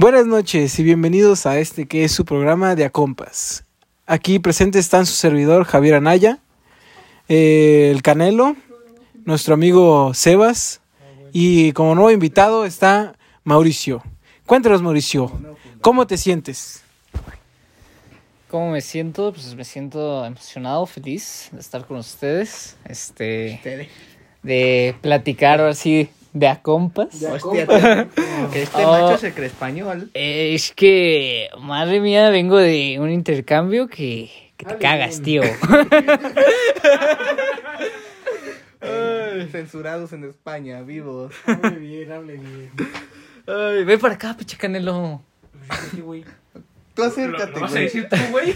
Buenas noches y bienvenidos a este que es su programa de Acompas. Aquí presentes están su servidor Javier Anaya, eh, el Canelo, nuestro amigo Sebas y como nuevo invitado está Mauricio. Cuéntanos Mauricio, ¿cómo te sientes? ¿Cómo me siento? Pues me siento emocionado, feliz de estar con ustedes. Este. De platicar ahora sí de a compas. Hostia, te- este Oh. macho se cree español. Es que, madre mía, vengo de un intercambio que, que te cagas, tío. Censurados en España, vivos. Hable bien, hable bien. Ay, ven para acá, pinche canelo. Tú acércate, ¿Lo vas a güey. decir tú, güey?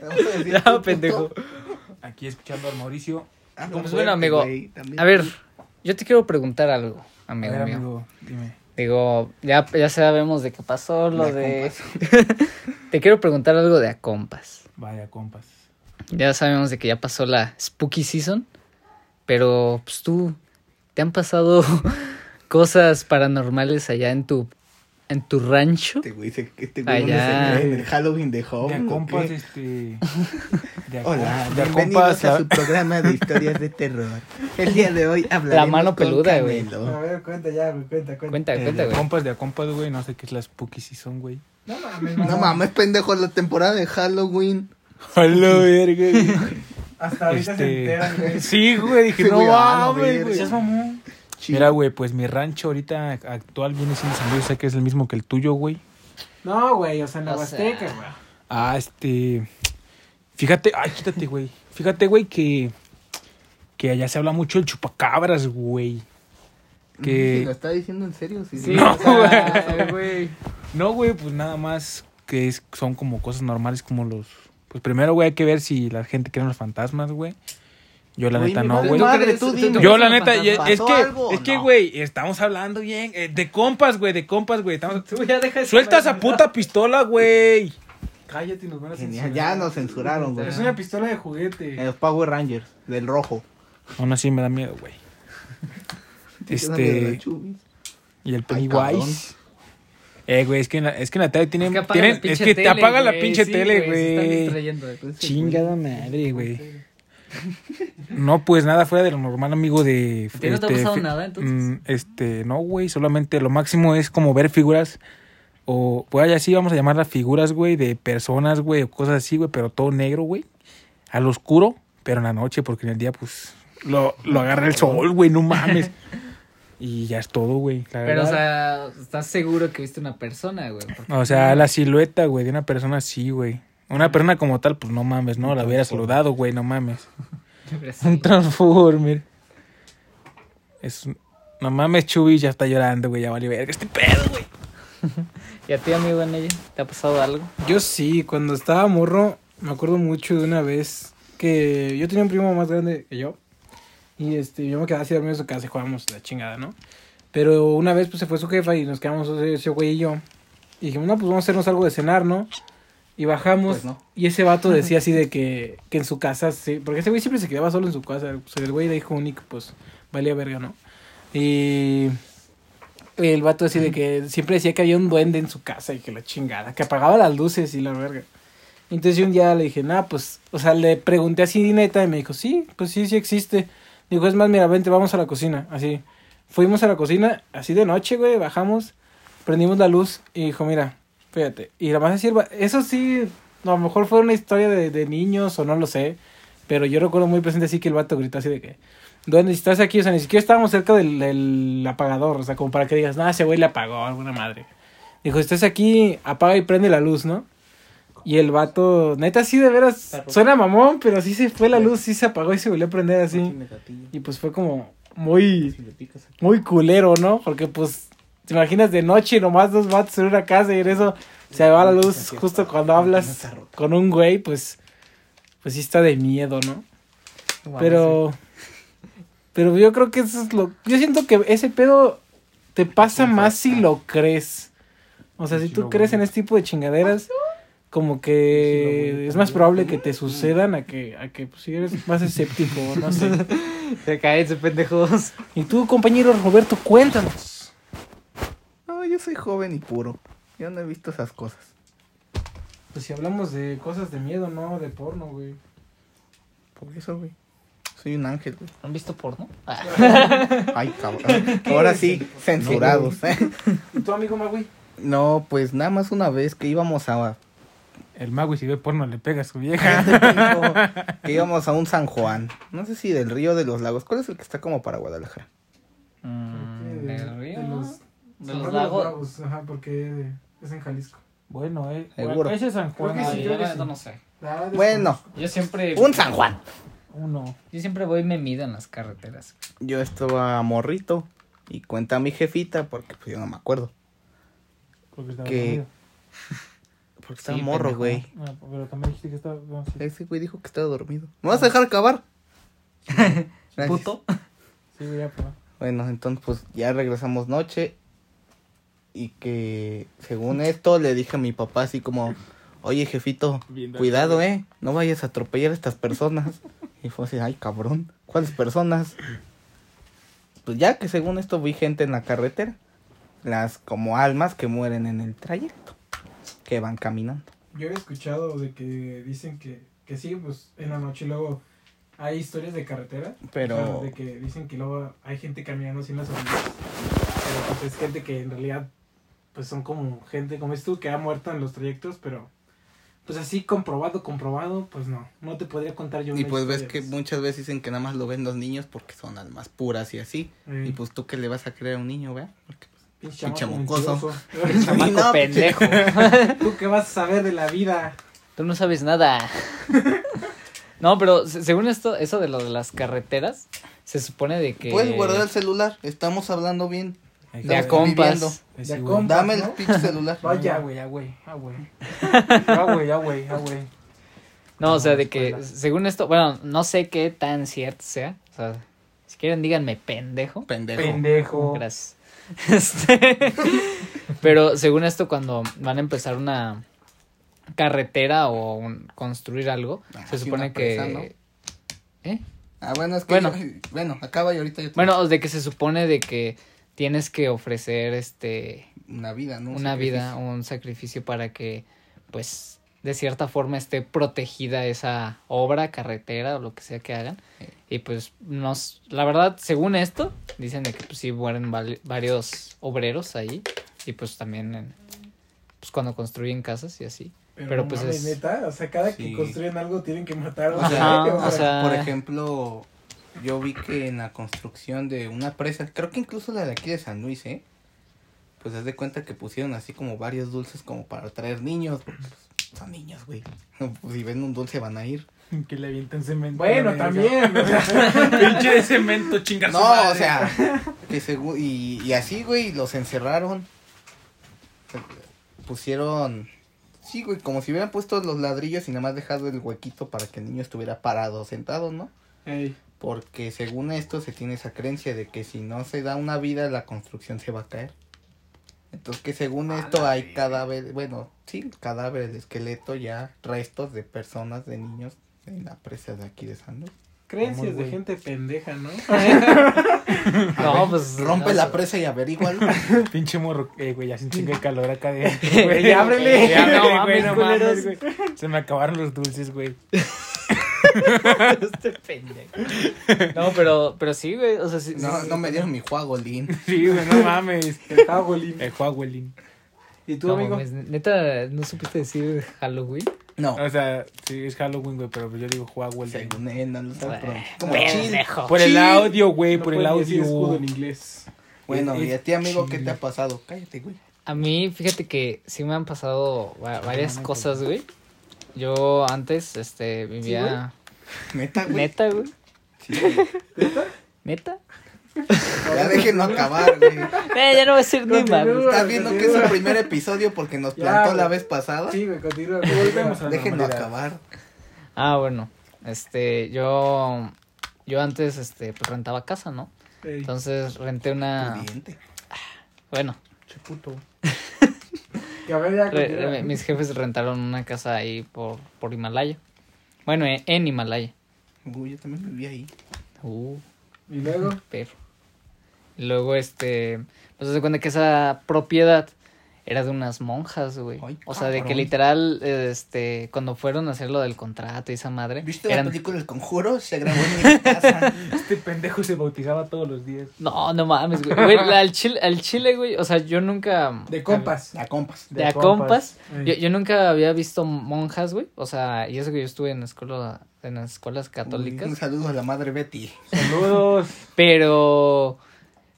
Vamos a decir Ya, tú, pendejo. Aquí escuchando al Mauricio. Ah, Pues bueno, amigo. güey, también. A ver, yo te quiero preguntar algo, amigo ver, mío. amigo, dime. Digo, ya, ya sabemos de qué pasó lo De de... te quiero preguntar algo de a compas. Vaya, compas. Ya sabemos de que ya pasó la Spooky Season, pero pues tú, ¿te han pasado cosas paranormales allá en tu, en tu rancho? Este güey se este güey ¿dónde Allá. se en el Halloween de De Home. a ¿o compas, este. De a Hola, de a bienvenidos compas. a la- su programa de historias de terror. El día de hoy hablaremos mano con peluda, güey. A ver, cuenta ya, güey, cuenta, cuenta. Cuenta, Eh, cuenta, De a güey. compas, de a compas, güey. No sé qué es la spooky season, güey. No mames, No mames, pendejo, la temporada de Halloween. Hola, verga, güey. Hasta ahorita se Este, enteran, güey. Sí, güey, dije, Sí, no güey, ah, no, mames, güey. seas mamón. Chido. Mira, güey, pues mi rancho ahorita actual viene siendo San Luis, sé que es el mismo que el tuyo, güey. No, güey, o sea, en la O Huasteca, sea, güey. Ah, este. Fíjate, ay, quítate, güey. Fíjate, güey, que. Que allá se habla mucho del chupacabras, güey. Sí, Que. ¿Lo está diciendo en serio? Sí, Sí, No, güey. No, güey, pues nada más que es, son como cosas normales como los... Pues primero, güey, hay que ver si la gente cree en los fantasmas, güey. Yo la neta no, güey. Yo la neta, y- ¿Pasó es que, algo es que, no? güey, estamos hablando bien, eh, de compas, güey, de compas, güey. estamos- Suelta esa puta pistola, güey. Cállate, nos van a Genial, censurar. ya nos censuraron, güey. Es una pistola de juguete. Los Power Rangers, del rojo. Aún así me da miedo, güey. Este, y el. Pennywise. Eh, güey, es que en la, es que en la tele tienen, Es que apaga tienen- la es pinche que te tele, apaga la güey. pinche Sí, tele, se están güey. distrayendo, güey. Chingada madre, güey. No, pues nada fuera de lo normal, amigo de... ¿A ti no te ha pasado fi- nada, entonces? mm, Este, no, güey, solamente lo máximo es como ver figuras o, pues ya sí vamos a llamarlas figuras, güey, de personas, güey, o cosas así, güey, pero todo negro, güey, al oscuro, pero en la noche, porque en el día, pues, lo, lo agarra el sol, güey, no mames. Y ya es todo, güey. Pero, o sea, ¿estás seguro que viste una persona, güey? O sea, la silueta, güey, de una persona así, güey. Una persona como tal, pues no mames, no, la hubiera saludado, güey, no mames. Un Transformer. Es No mames, Chubi ya está llorando, güey, ya vale verga este pedo, güey. ¿Y a ti, amigo en ella? ¿Te ha pasado algo? Yo sí, cuando estaba morro, me acuerdo mucho de una vez que yo tenía un primo más grande que yo. Y este, yo me quedaba así dormido en su casa y jugábamos la chingada, ¿no? Pero una vez pues se fue su jefa y nos quedamos ese, ese güey y yo. Y dijimos, no, pues vamos a hacernos algo de cenar, ¿no? Y bajamos Pues no. y ese vato decía así de que, que en su casa, sí, porque ese güey siempre se quedaba solo en su casa. Pues el güey era hijo único, pues valía verga, ¿no? Y el vato así de que siempre decía que había un duende en su casa y que la chingada, que apagaba las luces y la verga. Entonces yo un día le dije, nah, pues, o sea, le pregunté así neta y me dijo, sí, pues sí, sí existe. Dijo, es más, mira, vente, vamos a la cocina, así. Fuimos a la cocina, así de noche, güey, bajamos, prendimos la luz y dijo, mira, fíjate. Y la más sirva, eso sí, a lo mejor fue una historia de, de niños o no lo sé, pero yo recuerdo muy presente así que el vato gritó así de que, ¿dónde estás aquí? O sea, ni siquiera estábamos cerca del, del apagador, o sea, como para que digas, nah, ese güey le apagó alguna madre. Dijo, estás aquí, apaga y prende la luz, ¿no? Y el vato, neta, sí, de veras, suena mamón, pero sí se fue la luz, sí se apagó y se volvió a prender así. Y pues fue como muy, muy culero, ¿no? Porque pues, te imaginas de noche nomás dos vatos en una casa y en eso se va la luz justo cuando hablas con un güey, pues, pues sí está de miedo, ¿no? Pero, pero yo creo que eso es lo, yo siento que ese pedo te pasa más si lo crees. O sea, si tú crees en este tipo de chingaderas, como que es más probable que te sucedan a que, a que pues, si eres más escéptico, no sé. Se caen, pendejos. Y tú, compañero Roberto, cuéntanos. Soy joven y puro. Yo no he visto esas cosas. Pues si hablamos de cosas de miedo, no de porno, güey. Por eso, güey. Soy un ángel, güey. ¿Han visto porno? Ah, Ay, cabrón. Ahora sí, censurados, ¿eh? ¿Y tu amigo Magui? No, pues nada más una vez que íbamos a... El mago y si ve porno le pega a su vieja. que íbamos a un San Juan. No sé si del Río de los Lagos. ¿Cuál es el que está como para Guadalajara? mm, de, los, ¿De San los Juan lagos? Ajá, porque es en Jalisco. Bueno, eh. Seguro. Ese es San Juan. Creo que sí, yo creo que la sí. neta no sé. Ah, Bueno, Yo siempre... un San Juan. Uno. Yo siempre voy memido en las carreteras. Yo estaba morrito y cuenta mi jefita, porque pues yo no me acuerdo. Porque estaba Que- dormido. Porque estaba Sí, morro, pendejo. güey. Ah, pero también dijiste que estaba. no, sí. Ese güey dijo que estaba dormido. ¿Me vas a dejar acabar? Gracias. Puto. Sí, güey, ya, pero. Bueno, entonces pues ya regresamos noche y que según esto le dije a mi papá así como, oye jefito, Bien, cuidado eh, no vayas a atropellar a estas personas. Y fue así, ay cabrón, ¿cuáles personas? Pues ya que según esto vi gente en la carretera, las como almas que mueren en el trayecto, que van caminando. Yo he escuchado de que dicen que, que sí, pues en la noche luego hay historias de carretera. Pero- o sea, de que dicen que luego hay gente caminando sin las orillas. Pero pues es gente que en realidad pues son como gente como es tú que ha muerto en los trayectos, pero pues así comprobado, comprobado, pues no, no te podría contar yo Y pues ves que muchas veces dicen que nada más lo ven los niños porque son almas puras y así. Y pues tú que le vas a creer a un niño, ¿verdad? Porque, pues, pinche mocoso. no, pendejo. ¿Tú qué vas a saber de la vida? Tú no sabes nada. No, pero se- según esto, eso de lo de las carreteras, se supone de que... Puedes guardar el celular, estamos hablando bien. De a compas. Ya compas, Dame ¿no? el pinche celular. Vaya. Ya, güey, ya, güey. Ah, güey. Ya, güey, ya, güey, ya, güey. No, o sea, de que según esto, bueno, no sé qué tan cierto sea. O sea, si quieren díganme pendejo. Pendejo. Pendejo. Gracias. Este, pero según esto, cuando van a empezar una carretera o un- construir algo, Ah, se supone que... presa, ¿no? ¿Eh? Ah, bueno, es que Bueno. yo- bueno, acaba y ahorita yo te- Bueno, de que se supone de que tienes que ofrecer este una vida, ¿no? Un una vida, sacrificio. un sacrificio para que, pues, de cierta forma esté protegida esa obra, carretera o lo que sea que hagan. Sí. Y pues, nos, la verdad, según esto, dicen de que pues sí mueren varios obreros ahí. Y pues también, en- pues cuando construyen casas y así. Pero, no pues mames, es- neta, o sea, cada Sí. que construyen algo tienen que matar a O sea, o sea- por ejemplo, yo vi que en la construcción de una presa, creo que incluso la de aquí de San Luis, ¿eh? Pues haz de cuenta que pusieron así como varios dulces como para traer niños, porque pues, son niños, güey. Pues, si ven un dulce van a ir. Que le avienten cemento. Bueno, también. Pinche de cemento, chinga su No, madre. o sea, que según, y, y así, güey, los encerraron. Pusieron, sí, güey, como si hubieran puesto los ladrillos y nada más dejado el huequito para que el niño estuviera parado, sentado, ¿no? ey, Porque según esto se tiene esa creencia de que si no se da una vida, la construcción se va a caer. Entonces que según esto hay cadáveres, bueno, sí, cadáveres de esqueleto ya, restos de personas, de niños en la presa de aquí de San Luis. creencias de gente pendeja, ¿no? No, pues. Rompe no, la presa y averígualo. Pinche morro. Eh, güey, ya sin chingo de calor acá de. Güey, ábrele. Ya, No güey, mames, no culeros. mames, güey. Se me acabaron los dulces, güey. este pendejo. No, pero, pero sí, güey. O sea, sí. No, sí, no me dieron mi juagolín. Sí, güey, no mames. El Hagolín. El Huawei. ¿Y tú, No, amigo? mames, neta, ¿no supiste decir Halloween? No, O sea, sí, es Halloween, güey, pero yo digo Huawei. según él, no lo sabe Güey, pronunciar. Como pendejo. chill. Por el audio, güey, No por el decir escudo audio. en inglés. Bueno, Es- y a ti, amigo, ¿qué te ha pasado? Cállate, güey. A mí, fíjate que sí me han pasado va- varias cosas, güey. Yo antes, este, vivía... Neta, güey. ¿Neta, güey? Sí, güey. ¿Neta? Ya déjenlo acabar, güey. Eh, ya no va a ser ni mames. Estás viendo que es el primer episodio porque nos Ya, plantó la vez pasada. Sí, güey, continúa. Volvemos a la Déjenlo acabar. Ah, bueno. Este, yo... Yo antes, este, pues rentaba casa, ¿no? Ey, Entonces renté una... Pudiente. Bueno, Che puto. que a ver, ya re- continúa. re- mis jefes rentaron una casa ahí por, por Himalaya. Bueno, en, en Himalaya. Uy, yo también viví ahí. Uh, Y luego, pero... Y luego, este, pues se cuenta que esa propiedad era de unas monjas, güey. Ay, O sea, de que literal, este, cuando fueron a hacer lo del contrato y esa madre. ¿Viste la eran- película El Conjuro? Se grabó en mi casa. Este pendejo se bautizaba todos los días. No, no mames, güey. Güey, la- al, chile, al chile, güey, o sea, yo nunca... De compas. La compas. De a compas. Yo, yo nunca había visto monjas, güey. O sea, y eso que yo estuve en escuela, en las escuelas católicas. Un saludo a la madre Betty. Saludos. Pero.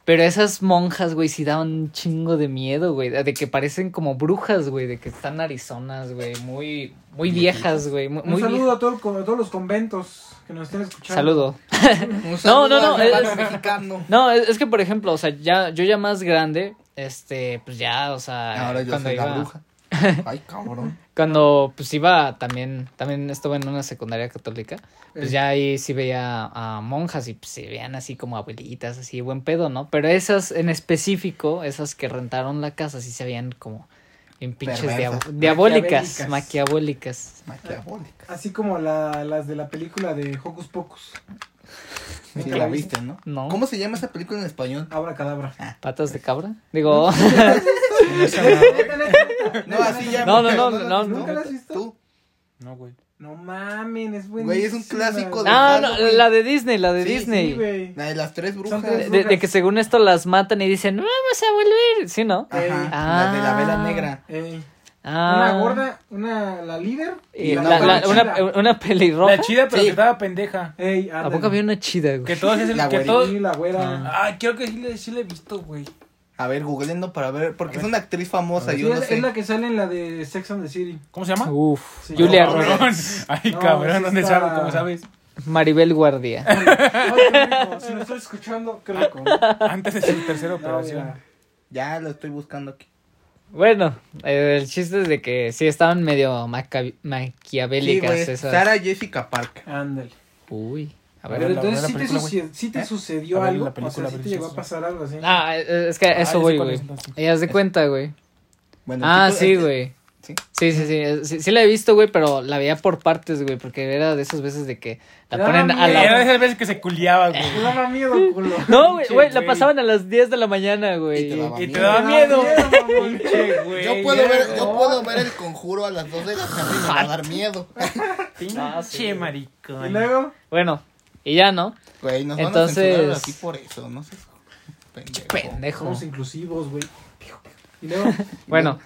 Pero esas monjas, güey, sí daban un chingo de miedo, güey. De que parecen como brujas, güey. De que están arizonas, güey. Muy, muy viejas, güey. Muy, Un muy saludo a, todo el co- a todos los conventos que nos estén escuchando. Saludo. Un saludo no, no, es- mexicano. No, es, es que, por ejemplo, o sea, ya, yo ya más grande, este, pues ya, o sea. Ahora yo cuando soy iba, la bruja. Ay, cabrón. Cuando, pues iba también, también estuve en una secundaria católica, pues Eh. ya ahí sí veía a monjas y pues se veían así como abuelitas, así buen pedo, ¿no? Pero esas en específico, esas que rentaron la casa, sí se veían como bien pinches diab- diabólicas, maquiabólicas. Maquiavólica. Así como la, las de la película de Hocus Pocus. Sí, la viste, ¿no? No. ¿Cómo se llama esa película en español? Abra cadabra. ¿Patas de cabra? Digo, No, así ya. No, no, no, no, ¿Nunca la has visto? Tú. No, güey. No mamen, es buenísimo. Güey, es un clásico de- ah, no, Halloween. la de Disney, la de Sí, Disney. Sí, güey. La de las tres brujas. Tres de, de- de que según esto las matan y dicen, no vamos a volver, ¿sí, no? Ajá. Ah. La de la vela negra. Ey. Ah. Una gorda, una, la líder. Y la la- una, una pelirroja. La chida, pero Sí. que estaba pendeja. Ey, ¿A poco había una chida, güey? Que todos es el La que todos. La güera. Ay, creo que sí le, sí le he visto, güey. A ver, googleando para ver. Porque es una actriz famosa. Sí, Yo no es, sé. es la que sale en la de Sex and the City. ¿Cómo se llama? Uf, Sí. Julia No, Roberts. Cabrón. Ay, No, cabrón, ¿dónde está- sabes? ¿Cómo sabes? Maribel Guardia. Ay. Si lo estoy escuchando, qué rico. Antes de su tercera No, operación. Ya lo estoy buscando aquí. Bueno, eh, el chiste es de que sí estaban medio Sí, maquiavélicas güey. esas. Sara Jessica Parker. Ándale. Uy, a A ver. Pero entonces sí te, película, güey. sucedió, sí te ¿Eh? sucedió ver, algo. la o película, sea, sí te llegó sí, a pasar algo así. Ah, es que Ah, eso güey. es, entonces. Y haz de cuenta, güey. Bueno, Ah, tipo, sí, güey. Sí. Sí, sí, sí, sí. Sí la he visto, güey, pero la veía por partes, güey, porque era de esas veces de que la Te ponen a miedo. Era de la... esas veces que se culiaba, güey. Daba miedo, culo. No, güey, güey, la pasaban a las 10 de la mañana, güey. Y te daba Y te miedo. daba miedo. güey. Yo puedo, ver, yo no. puedo ver el conjuro a las 2 de la tarde y me va a dar miedo. Ah, Pinche güey. maricón. Y luego, Bueno, y ya, ¿no? Güey, nos Entonces- van a aquí por eso, no sé. Pendejo. Pendejo. somos inclusivos, güey. Y luego, Bueno,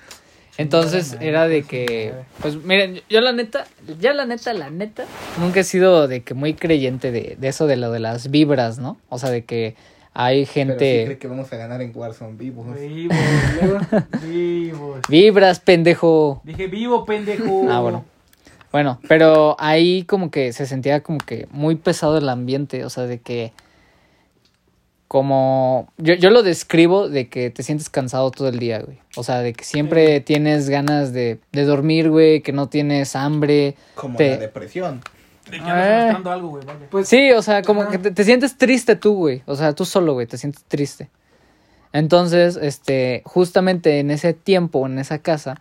entonces era de que, pues miren, yo la neta, ya la neta, la neta, nunca he sido de que muy creyente de, de eso de lo de las vibras, ¿no? O sea, de que hay Pero sí gente... cree que vamos a ganar en Warzone vivos. vivos, vivos. Vibras, pendejo. Dije, vivo, pendejo. Ah, bueno. Bueno, pero ahí como que se sentía como que muy pesado el ambiente, o sea, de que como yo, yo lo describo de que te sientes cansado todo el día, güey. O sea, de que siempre tienes ganas de, de dormir, güey, que no tienes hambre. Como Te- la depresión. De que andas Eh. algo, güey, vaya. Pues, Sí, o sea, como Ajá. que te, te sientes triste tú, güey. O sea, tú solo, güey, te sientes triste. Entonces, este, justamente en ese tiempo, en esa casa,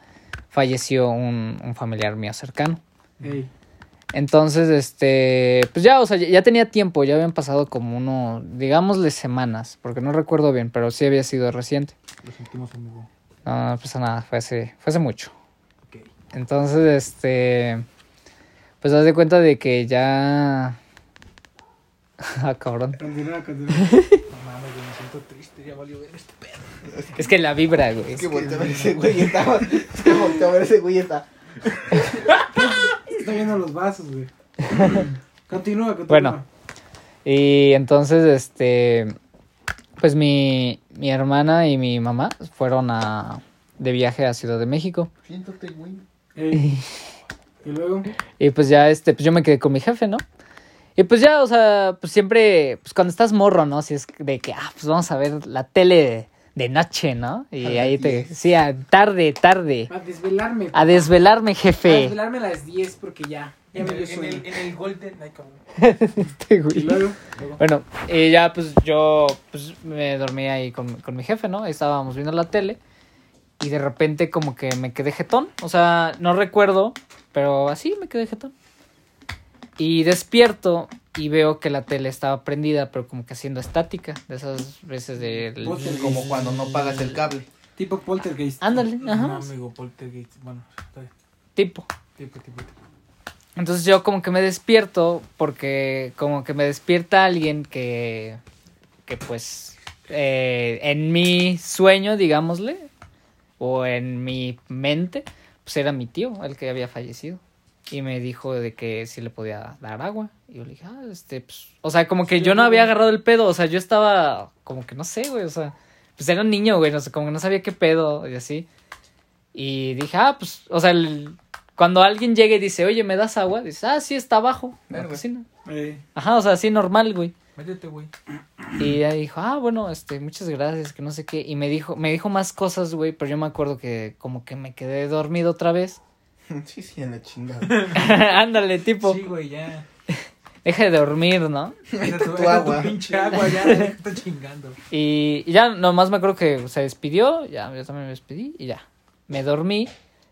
falleció un, un familiar mío cercano. ey, Entonces, este, pues ya, o sea, ya, tenía tiempo, ya habían pasado como uno, digámosle semanas, porque no recuerdo bien, pero sí había sido reciente. Lo sentimos, amigo. No, no pasa nada, fue hace, fue hace mucho. Ok. Entonces, este, pues haz de cuenta de que ya... ah, cabrón. continúa, continúa. No mames, me siento triste. Ya valió ver este pedo. Es que la vibra, güey. Es que volteé a ver ese güey estaba. Es que volteé a ver ese güey está. Está viendo los vasos, güey. Continúa, continúa. Bueno. Y entonces, este, pues mi, mi hermana y mi mamá fueron a, de viaje a Ciudad de México. Siéntate, güey. Ey. Y luego, Y pues ya, este, pues yo me quedé con mi jefe, ¿no? Y pues ya, o sea, pues siempre, pues cuando estás morro, ¿no? Si es de que, ah, pues vamos a ver la tele de, noche, ¿no? Y A ahí te, 10. sí, a tarde, tarde. a desvelarme. A desvelarme, A jefe. desvelarme a las 10 porque ya. Ya En me dio el, en, sueño. el, en el Golden. Este Y güey. luego, Bueno, y ya pues yo pues me dormí ahí con, con mi jefe, ¿no? Ahí estábamos viendo la tele y de repente como que me quedé jetón, o sea, no recuerdo, pero así me quedé jetón. Y despierto y veo que la tele estaba prendida, pero como que haciendo estática, de esas veces de... Como cuando no pagas el cable. Tipo poltergeist. Ándale, ajá. No, amigo, poltergeist. Bueno, está bien. Tipo. Tipo, tipo, tipo. Entonces yo como que me despierto porque como que me despierta alguien que, que pues eh, en mi sueño, digámosle, o en mi mente, pues era mi tío, el que había fallecido. Y me dijo de que si le podía dar agua. Y yo le dije, ah, este, pues, o sea, como que Sí, yo no había agarrado el pedo, o sea, yo estaba como que no sé, güey, o sea, pues era un niño, güey, no sé, como que no sabía qué pedo y así. Y dije, ah, pues, o sea, el- cuando alguien llega y dice, oye, ¿me das agua? Dices, ah, sí, está abajo, en la cocina. Eh, Ajá, o sea, así normal, güey. Métete, güey. Y ella dijo, ah, bueno, este, muchas gracias, que no sé qué. Y me dijo, me dijo más cosas, güey, pero yo me acuerdo que como que me quedé dormido otra vez. Sí, sí, en la chingada. Ándale, tipo, Sí, güey, ya. deja de dormir, ¿no? Deja tu deja agua. pinche agua, ya. ya Está chingando. Y, y ya nomás me acuerdo que se despidió, ya yo también me despedí y ya. Me dormí,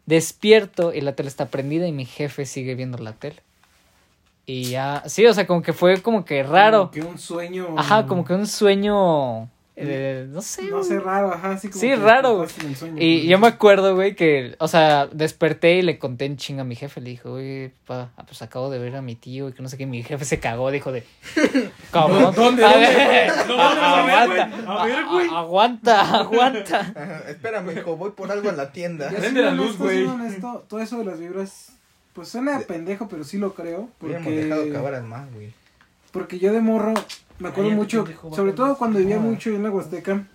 despierto y la tele está prendida y mi jefe sigue viendo la tele. Y ya, sí, o sea, como que fue como que raro. como que un sueño. Ajá, como que un sueño, eh, no sé. No güey. sé, raro, ajá, así como. Sí, que raro, estás en el sueño, Y güey. yo me acuerdo, güey, que, o sea, desperté y le conté en chinga a mi jefe. Le dije, oye, pa, ah, pues acabo de ver a mi tío y que no sé qué. Mi jefe se cagó, dijo de. Cabrón. ¿Dónde, A dónde, ver, güey? Aguanta, güey. Güey. aguanta, aguanta. Ajá, Espérame, hijo, voy por algo a la tienda. Ya Prende la luz, güey. todo eso de las vibras, pues suena pendejo, pero sí lo creo. Hubiéramos dejado Porque, acabar más, güey. porque yo de morro, me acuerdo mucho, sobre todo cuando vivía mucho en la Huasteca,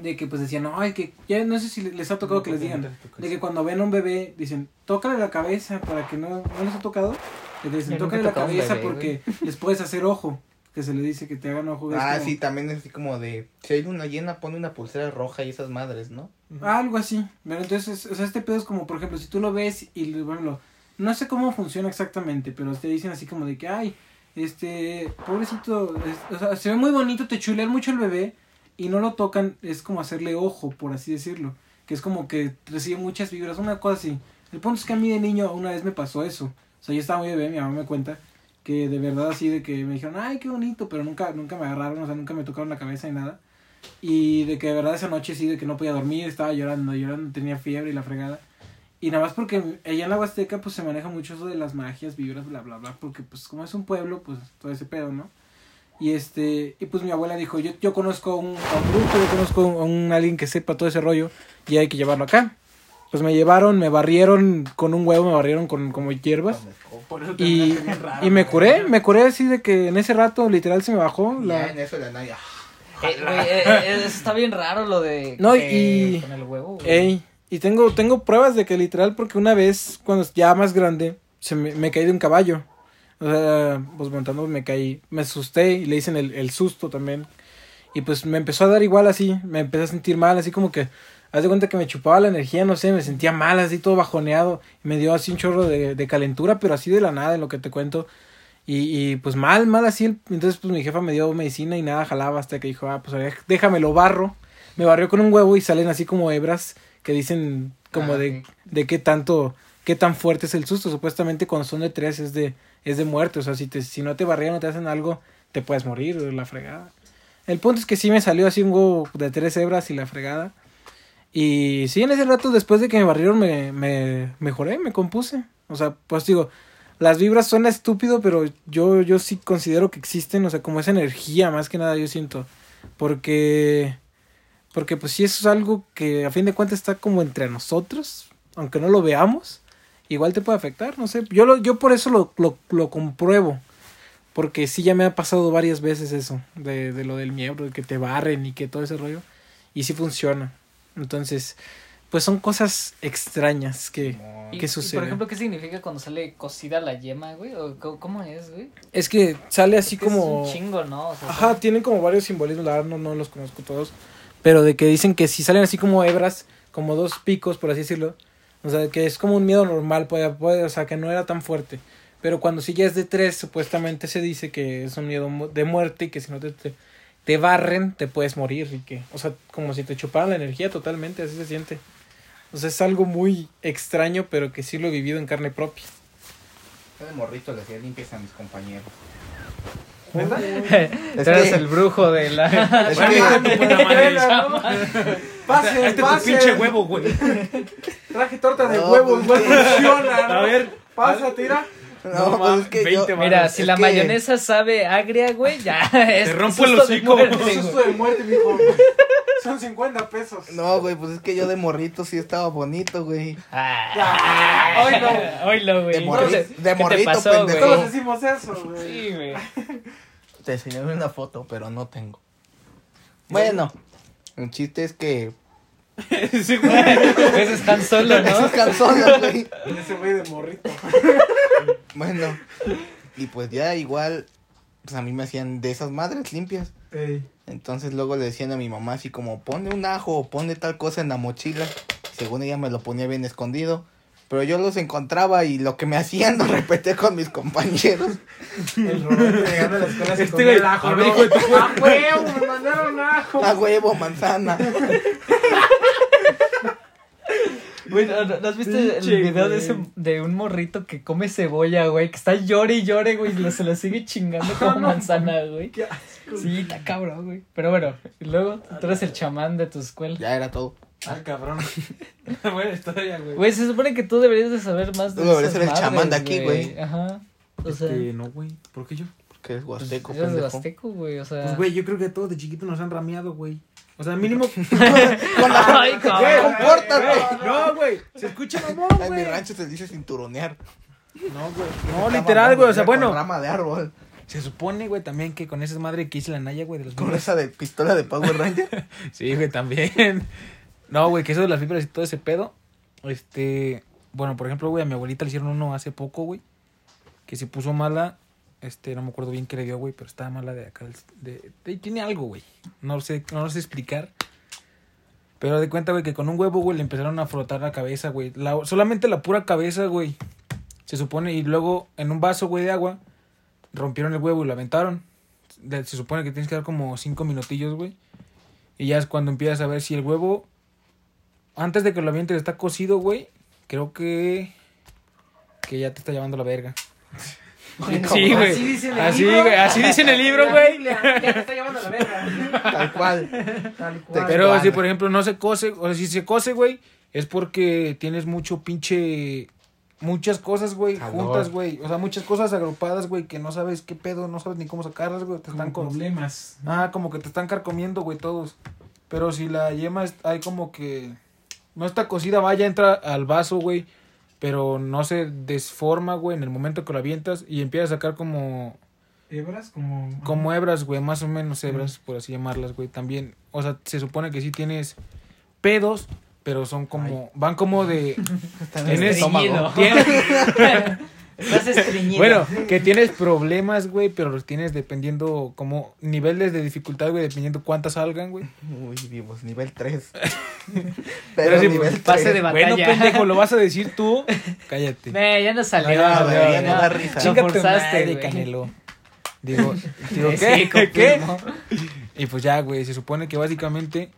de que pues decían, no, ay, que ya no sé si les ha tocado que les digan, de que cuando ven a un bebé, dicen, tócale la cabeza para que no, no les ha tocado, que te dicen, tócale la cabeza bebé, porque les puedes hacer ojo, que se le dice que te hagan ojo. Ah, como- sí, también es así como de. Si hay una llena, pone una pulsera roja y esas madres, ¿no? Algo así. Pero entonces, o sea, este pedo es como, por ejemplo, si tú lo ves y, por ejemplo, no sé cómo funciona exactamente, pero te dicen así como de que, ay, este, pobrecito, es- o sea, se ve muy bonito, te chulean mucho el bebé y no lo tocan, es como hacerle ojo, por así decirlo. Que es como que recibe muchas vibras, una cosa así. El punto es que a mí de niño una vez me pasó eso. O sea, yo estaba muy bebé, mi mamá me cuenta que de verdad así de que me dijeron, ay, qué bonito, pero nunca, nunca me agarraron, o sea, nunca me tocaron la cabeza ni nada. Y de que de verdad esa noche sí, de que no podía dormir, estaba llorando, llorando, tenía fiebre y la fregada. Y nada más porque allá en la Huasteca pues se maneja mucho eso de las magias, vibras, bla, bla, bla, porque pues como es un pueblo, pues todo ese pedo, ¿no? Y este, y pues mi abuela dijo, yo, yo conozco a un, a un brujo, yo conozco a un, a un alguien que sepa todo ese rollo y hay que llevarlo acá. Pues me llevaron, me barrieron con un huevo, me barrieron con como hierbas. Por eso Y, raro, y me curé, me curé así de que en ese rato literal se me bajó Ya la... en eso la. Eh, eh, eh, está bien raro lo de. No, y- Con el huevo, güey. Ey, y tengo, tengo pruebas de que literal, porque una vez, cuando ya más grande, se me, me caí de un caballo. O sea, pues montando me caí, me asusté y le dicen el, el susto también. Y pues me empezó a dar igual así, me empecé a sentir mal, así como que, haz de cuenta que me chupaba la energía, no sé, me sentía mal, así todo bajoneado. Y me dio así un chorro de, de calentura, pero así de la nada, en lo que te cuento. Y, y pues mal, mal así. Entonces pues mi jefa me dio medicina y nada jalaba hasta que dijo, ah, pues a ver, déjamelo barro. Me barrió con un huevo y salen así como hebras que dicen como Ah, de, de qué tanto, qué tan fuerte es el susto. Supuestamente cuando son de tres es de, es de muerte. O sea, si te, si no te barrieron o te hacen algo, te puedes morir, la fregada. El punto es que sí me salió así un huevo de tres hebras y la fregada. Y sí, en ese rato, después de que me barrieron, me, me mejoré, me compuse. O sea, pues digo, las vibras suena estúpido, pero yo, yo sí considero que existen, o sea, como esa energía, más que nada, yo siento. Porque, porque pues sí, eso es algo que a fin de cuentas está como entre nosotros, aunque no lo veamos, igual te puede afectar, no sé. Yo, lo, yo por eso lo, lo, lo compruebo. Porque sí ya me ha pasado varias veces eso, de, de lo del miembro, de que te barren y que todo ese rollo. Y sí funciona. Entonces, pues son cosas extrañas que... Como- Y- ¿Qué y, sucede? por ejemplo, ¿qué significa cuando sale cocida la yema, güey? ¿O ¿Cómo es, güey? Es que sale así Es que como... Es un chingo, ¿no? O sea, Ajá, tienen como varios simbolismos, la verdad no, no los conozco todos. Pero de que dicen que si salen así como hebras, como dos picos, por así decirlo. O sea, que es como un miedo normal, puede, puede, o sea, que no era tan fuerte. Pero cuando sí ya es de tres, supuestamente se dice que es un miedo de muerte y que si no te, te, barren, te puedes morir. Y que, o sea, como si te chuparan la energía totalmente, así se siente. O sea, es algo muy extraño, pero que sí lo he vivido en carne propia. Morrito hacía a mis compañeros. ¿Neta? Tú Es eres el brujo de la... Es madre, Pase, Este es tu pase. pinche huevo, güey. Traje torta de No, huevos, pues, güey. Funciona. A ver. Pasa, tira. no, pues es que yo, 20 Mira, varos. si Es la que- mayonesa sabe agria, güey, ya es Te rompo el hocico. susto de muerte, mijo. Son 50 pesos. no, güey, pues es que yo de morrito sí estaba bonito, güey. Ah, Hoy no. Oílo, güey. De morri- Entonces, de ¿qué te morrito, pendejo. Todos decimos eso, güey. Sí, güey. Te enseñé una foto, pero no tengo. Bueno, el chiste es que Sí, güey. Ese es tan solo, esos ¿no? canzones, güey. Ese güey de morrito. Bueno, y pues ya igual, pues a mí me hacían de esas madres limpias. Ey. Entonces luego le decían a mi mamá así como, ponle un ajo o ponle tal cosa en la mochila. Según ella me lo ponía bien escondido. Pero yo los encontraba y lo que me hacían lo repetía con mis compañeros. El Roberto llegando a la escuela se Este comía el ajo, a ¿no? ver, hijo de tu- ¡Ah, huevo! Me mandaron ajo. A huevo, manzana. Güey, ¿no, no- no has visto el Pinche, video de, güey. ese, de un morrito que come cebolla, güey? Que está llore y llore, güey, y lo- se lo sigue chingando como no, manzana, güey. Qué asco. Sí, está cabrón, güey. Pero bueno, y luego tú eres el chamán de tu escuela. Ya era todo. Ah, cabrón. Buena historia, güey. Güey, se supone que tú deberías de saber más de Tú deberías ser el chamán de aquí, güey. Ajá. O sea, Este, no, güey. ¿Por qué yo? Porque eres pues, huasteco, eres de pendejo. Huasteco, güey, o sea... Pues, güey, yo creo que todos de chiquito nos han rameado, güey. O sea, mínimo. Ay, cabrón. compórtate. No, güey. Se escucha mamón, En mi güey. rancho se dice cinturonear. No, güey. No, literal, güey. O sea, Con bueno. rama de árbol. Se supone, güey, también que con esa madre que hice la Naya, güey, de los Con esa de pistola de Power Ranger. Sí, güey, también. No, güey, que eso de las fibras y todo ese pedo. Este. Bueno, por ejemplo, güey, a mi abuelita le hicieron uno hace poco, güey. Que se puso mala. Este, no me acuerdo bien qué le dio, güey, pero estaba mala de acá. De, tiene algo, güey. No lo sé, no lo sé explicar. Pero de cuenta, güey, que con un huevo, güey, le empezaron a frotar la cabeza, güey. La- solamente la pura cabeza, güey. Se supone, y luego en un vaso, güey, de agua, rompieron el huevo y lo aventaron. Se supone que tienes que dar como cinco minutillos, güey. Y ya es cuando empiezas a ver si el huevo, antes de que lo avientes, está cocido, güey. Creo que. Que ya te está llevando la verga. Sí, güey. Así dice en el Así, libro. güey. Así dice en el libro, güey. Ya te está llevando la verga. Tal cual. Tal cual. Pero si, por ejemplo, no se cose, o sea, si se cose, güey, es porque tienes mucho pinche. Muchas cosas, güey, juntas, güey. O sea, muchas cosas agrupadas, güey, que no sabes qué pedo, no sabes ni cómo sacarlas, güey. Te están con... problemas. Ah, como que te están carcomiendo, güey, todos. Pero si la yema hay como que no está cocida, vaya, entra al vaso, güey. Pero no se desforma, güey, en el momento que lo avientas y empieza a sacar como, Hebras, como. como hebras, güey, más o menos hebras, por así llamarlas, güey. También, o sea, se supone que sí tienes pedos, pero son como, van como de... En el Tienes- estómago. tienes- Estás estreñido. bueno, que tienes problemas, güey, pero los tienes dependiendo como niveles de dificultad, güey, dependiendo cuántas salgan, güey. Uy, vivos, nivel 3. Pero Pero sí, nivel pase 3. de batalla. Bueno, pendejo, lo vas a decir tú. Cállate. Ve, ya no salió. No, ya, güey, güey, ya no da risa. Lo Chinga tu forzaste, madre, güey. Canelo. Digo, digo ¿qué? ¿Qué? Y pues ya, güey, se supone que básicamente...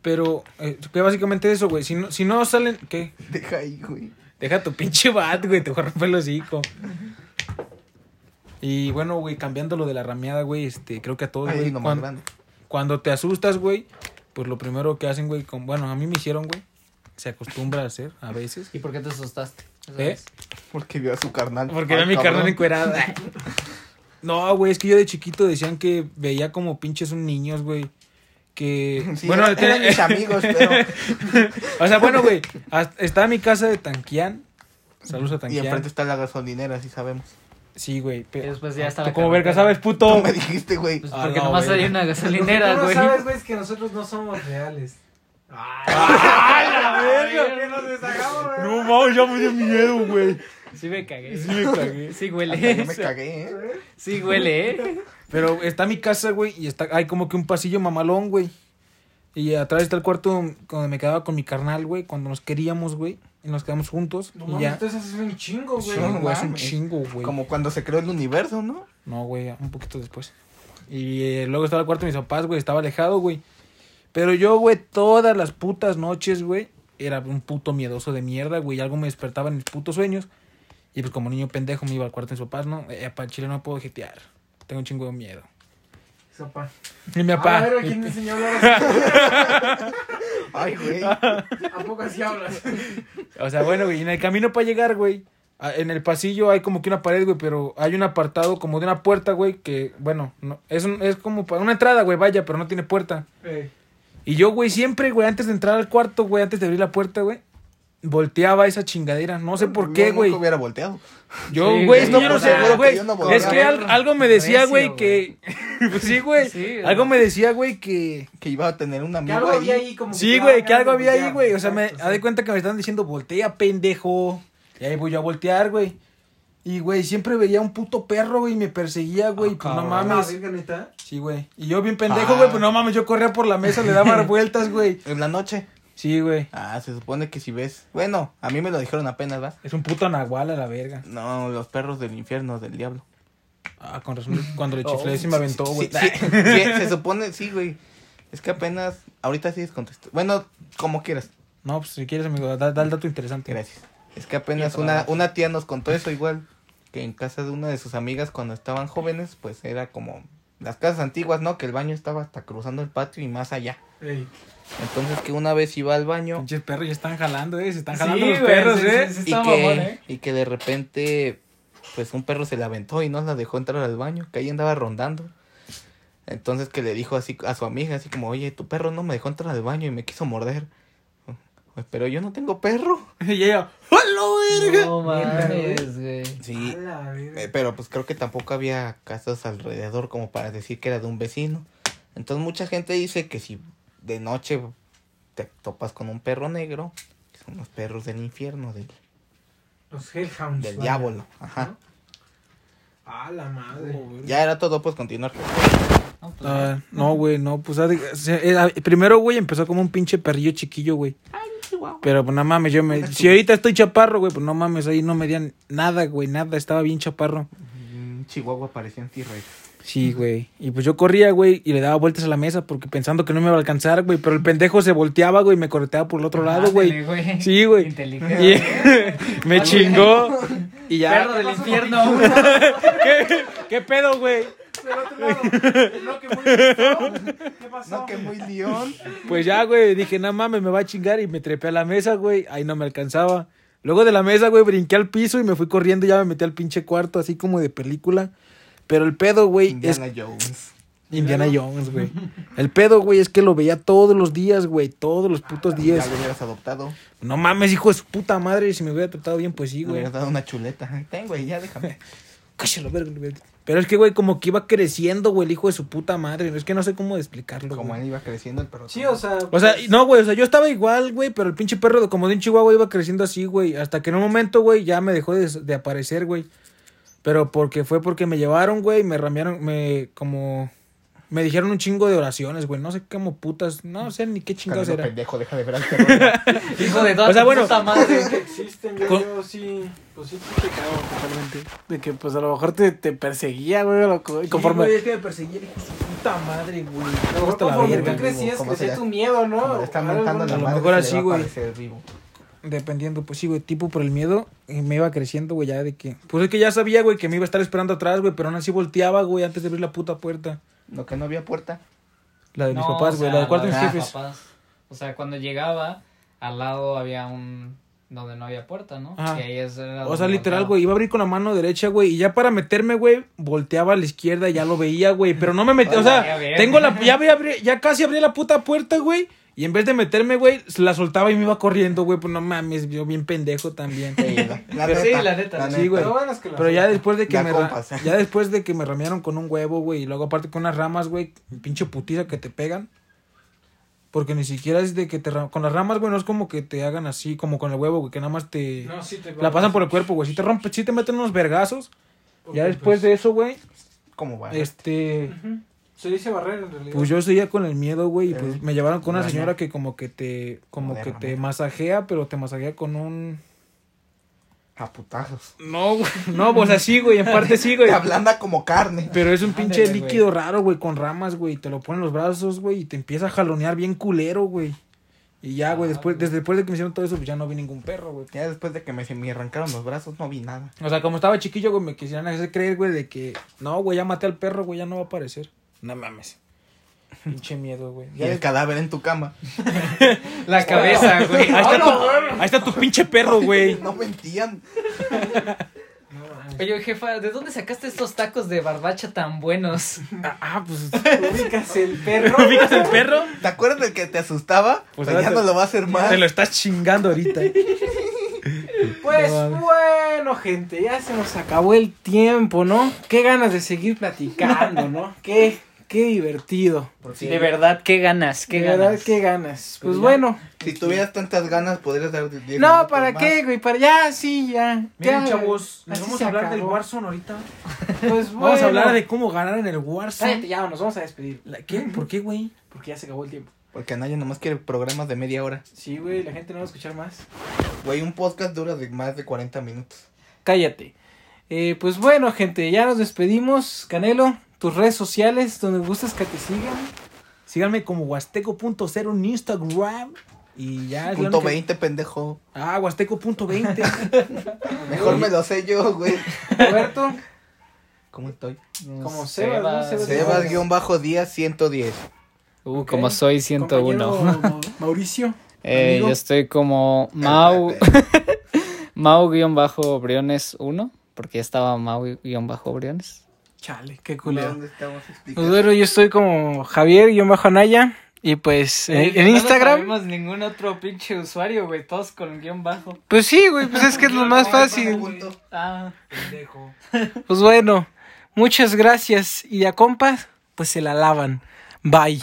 Pero, eh, que básicamente eso, güey. Si no, si no salen... ¿Qué? Deja ahí, güey. Deja tu pinche bat, güey. Te voy a romper el hocico. Y bueno, güey, cambiando lo de la rameada, güey, este, creo que a todos, güey, cuando, cuando te asustas, güey, pues lo primero que hacen, güey, con, bueno, a mí me hicieron, güey, se acostumbra a hacer a veces. ¿Y por qué te asustaste? ¿Eh? Porque vio a su carnal. Porque Ay, era mi cabrón. carnal encuerada. no, güey, es que yo de chiquito decían que veía como pinches un niños, güey. Que. Sí, bueno, eran, mis amigos, pero. o sea, bueno, güey. Estaba mi casa de Tanquián. Saludos a Y Tanquián. enfrente está la gasolinera, si sabemos. Sí, güey. Y pero- después ya está ¿Tú la como verga sabes, puto? Tú me dijiste, güey. Pues Ah, porque no, nomás güey. hay una gasolinera, tú no güey. sabes, güey, es que nosotros no somos reales. ¡Ah, la verga! Que nos deshagamos, güey. No, mames, ya me dio miedo, güey. Sí me cagué. Sí me cagué. Sí Hasta huele. yo me cagué, ¿eh? Sí huele, ¿eh? Pero está mi casa, güey, y está, hay como que un pasillo mamalón, güey. Y atrás está el cuarto donde me quedaba con mi carnal, güey, cuando nos queríamos, güey. Y nos quedamos juntos. No y mames, ya. entonces es un chingo, Sí, güey. no güey, es un chingo, güey. Como cuando se creó el universo, ¿no? No, güey, un poquito después. Y eh, luego estaba el cuarto de mis papás, güey, estaba alejado, güey. Pero yo, güey, todas las putas noches, güey, era un puto miedoso de mierda, güey. y Algo me despertaba en mis putos sueños. Y pues como niño pendejo me iba al cuarto de mis papás, ¿no? Eh, para el chile no puedo jetear. Tengo un chingo de miedo. Sopa. Y mi Ah, papá. a ver, ¿quién me enseñó a hablar así? Ay, güey. ¿A poco así hablas? O sea, bueno, güey, en el camino para llegar, güey, a- en el pasillo hay como que una pared, güey, pero hay un apartado como de una puerta, güey, que, bueno, no, es, un- es como para una entrada, güey, vaya, pero no tiene puerta. Ey. Y yo, güey, siempre, güey, antes de entrar al cuarto, güey, antes de abrir la puerta, güey, volteaba esa chingadera. No sé por qué, Yo güey. nunca hubiera volteado. Yo, güey, que yo no o sé, sea, güey. yo no es que al- algo me decía, güey, que. pues sí, güey. Sí, algo me decía, güey, que. Que iba a tener un Que amigo algo ahí. había ahí como Sí, güey, que algo había ahí, güey. O sea, me Exacto, haz de sí. cuenta que me están diciendo, voltea, pendejo. Y ahí voy yo a voltear, güey. Y, güey, siempre veía un puto perro, güey, y me perseguía, güey. pues no. Ah, mames. neta. Sí, güey. Y yo bien pendejo, Ah. güey, pues no mames, yo corría por la mesa, le daba vueltas, güey. En la noche. Sí, güey. Ah, se supone que si ves. Bueno, a mí me lo dijeron apenas, ¿va? Es un puto nahual a la verga. No, los perros del infierno, del diablo. Ah, con razón, cuando le Oh, chiflé sí me aventó, güey. Sí, sí, sí, se supone, sí, güey. Es que apenas. Ahorita sí descontesté. Bueno, como quieras. No, pues si quieres, amigo, da, da el dato interesante. Gracias. Es que apenas una, una tía nos contó eso igual. Que en casa de una de sus amigas cuando estaban jóvenes, pues era como las casas antiguas, ¿no? Que el baño estaba hasta cruzando el patio y más allá. Ey. Entonces que una vez iba al baño Pinches perros ya están jalando, eh. Se están Sí, jalando los güey, perros, sí, eh. sí, sí, y que, mamón, ¿eh? y que de repente pues un perro se la aventó y no la dejó entrar al baño, que ahí andaba rondando. Entonces que le dijo así a su amiga, así como, oye, tu perro no me dejó entrar al baño y me quiso morder. Pero yo no tengo perro. Y ella, ¡hola, verga! No mames, güey. Sí, eh, pero pues creo que tampoco había casas alrededor como para decir que era de un vecino. Entonces mucha gente dice que si de noche te topas con un perro negro, que son los perros del infierno, del, Los Hellhounds. del vaya. diablo. Ajá. A la madre. Ya era todo, pues continuar. No, pues, Ah, no, güey, no, pues ah, de- se- eh, ah, primero, güey, empezó como un pinche perrillo chiquillo, güey. Pero pues no mames, yo me. Si ahorita estoy chaparro, güey, pues no mames, ahí no me dieron nada, güey, nada, estaba bien chaparro. Mm, Chihuahua parecía un T-Rex. Sí, güey. Y pues yo corría, güey, y le daba vueltas a la mesa porque pensando que no me iba a alcanzar, güey. Pero el pendejo se volteaba, güey, y me correteaba por el otro lado, güey. Sí, güey. Inteligente. Y me chingó. Y ya. Perro del infierno. ¿Qué, ¿Qué pedo, güey? Del otro lado. No, que muy listo. ¿Qué pasó? No, que muy león. Pues ya, güey, dije, no mames, me va a chingar. Y me trepé a la mesa, güey. Ahí no me alcanzaba. Luego de la mesa, güey, brinqué al piso y me fui corriendo. y Ya me metí al pinche cuarto, así como de película. Pero el pedo, güey, es Indiana Jones. Indiana Jones, güey. El pedo, güey, es que lo veía todos los días, güey. Todos los putos Ya días. lo hubieras adoptado. No mames, hijo de su puta madre. Si me hubiera tratado bien, pues sí, güey. hubieras dado una chuleta. Ten, güey, ya déjame. Cállalo, verga, verga. Pero es que, güey, como que iba creciendo, güey, el hijo de su puta madre. Es que no sé cómo explicarlo, Como güey. él iba creciendo el perro. Sí, o sea. O sea, pues, no, güey, o sea, yo estaba igual, güey, pero el pinche perro, de- como de un chihuahua, iba creciendo así, güey. Hasta que en un momento, güey, ya me dejó de, de aparecer, güey. Pero porque fue porque me llevaron, güey, me ramearon, me, como, me dijeron un chingo de oraciones, güey. No sé cómo putas, no sé ni qué chingados era. pendejo, deja de ver al perro. Hijo de toda O sea, bueno. puta madre. que existen, yo, Con- yo sí. Pues sí, sí te cago totalmente. De que, pues a lo mejor te, te perseguía, güey. loco, Y conforme. Sí, güey, es que me perseguía, puta madre, güey. a lo mejor conforme tú crecías, ¿Cómo crecía tu miedo, ¿no? Están ¿no? la A lo madre. mejor así, güey. Dependiendo, pues sí, güey, tipo por el miedo, y me iba creciendo, güey, ya de que... Pues es que ya sabía, güey, que me iba a estar esperando atrás, güey, pero aún así volteaba, güey, antes de abrir la puta puerta. Lo que no había puerta. La de mis No, papás, o güey, sea, la del cuarto de mis de jefes. papás. O sea, cuando llegaba, al lado había un... Donde no había puerta, ¿no? Ajá. Que ahí es- era O sea, literal, güey, iba a abrir con la mano derecha, güey, y ya para meterme, güey, volteaba a la izquierda y ya lo veía, güey, pero no me metí, o sea, tengo la, ya, abrí- ya casi abrí la puta puerta, güey, y en vez de meterme, güey, la soltaba y me iba corriendo, güey, pues no mames, yo bien pendejo también. Sí, la, la Pero neta, sí, la neta, sí, güey. Pero bueno, es que la Pero ya después de que me compas. ya después de que me ramearon con un huevo, güey, y luego aparte con unas ramas, güey, pinche putiza que te pegan. Porque ni siquiera es de que te con las ramas, güey, no es como que te hagan así como con el huevo, güey, que nada más te No, sí te la pasan por el cuerpo, güey. Si te rompen, si te meten unos vergazos. Ya después pues, de eso, güey, ¿Cómo va? este. Se dice barrera en realidad. pues yo seguía con el miedo, güey, y pues Eh, me llevaron con una daño. señora que como que te como que te masajea, pero te masajea con un A putazos. No, güey, no, pues así, güey, en parte sí, güey. Te ablanda como carne. Pero es un pinche Ándale, líquido raro, güey, con ramas, güey. Te lo ponen en los brazos, güey, y te empieza a jalonear bien culero, güey. Y ya, güey, después, desde después de que me hicieron todo eso, pues ya no vi ningún perro, güey. Ya después de que me, se me arrancaron los brazos, no vi nada. O sea, como estaba chiquillo, güey, me quisieran hacer creer, güey, de que, no, güey, ya maté al perro, güey, ya no va a aparecer. No mames. Pinche miedo, güey. Y el cadáver en tu cama. La cabeza, güey. Ahí está, tu, ahí está tu pinche perro, güey. No mentían. Oye, jefa, ¿de dónde sacaste estos tacos de barbacha tan buenos? Ah, pues. Ubicas el perro. ¿Ubicas el perro? ¿Te acuerdas del que te asustaba? Pues Pues ya te- no lo va a hacer más. Te lo estás chingando ahorita. Pues No mames. bueno, gente, ya se nos acabó el tiempo, ¿no? Qué ganas de seguir platicando, ¿no? Qué, qué divertido. Sí. De verdad, qué ganas, qué de verdad, ganas. qué ganas. Pues ya. bueno. Si tuvieras tantas ganas, podrías dar 10 No, ¿para más. qué, güey? Para ya, sí, ya. Miren, ya, chavos, nos vamos a hablar del. Warzone ahorita. Pues bueno. Vamos a hablar de cómo ganar en el Warzone. Cállate, ya, nos vamos a despedir. La- ¿Qué? ¿Por qué, güey? Porque ya se acabó el tiempo. Porque nadie nomás quiere programas de media hora. Sí, güey, la gente no va a escuchar más. Güey, un podcast dura de más de 40 minutos. Cállate. Eh, pues bueno, gente, ya nos despedimos. Canelo, tus redes sociales, donde gustas que te sigan. Síganme como huasteco.0 en Instagram. Y ya. Punto única- 20, pendejo. Ah, huasteco.20. Mejor me lo sé yo, güey. Roberto, ¿Cómo estoy? Como Sebas, ¿no? Sebas. Sebas-díaz 110. Uh, Ok. como soy 101. Compañero Mauricio. Eh, yo estoy como Mau. Mau-Briones 1. Porque ya estaba Mau-Briones. Chale, qué culero. ¿Dónde estamos? Pues bueno, yo estoy como Javier-Anaya. Y pues en, en Instagram. No tenemos ningún otro pinche usuario, güey. Todos con guion bajo. Pues sí, güey, pues es que es lo más fácil. Ah. Pendejo. Pues bueno, muchas gracias. Y a compas, pues se la lavan. Bye.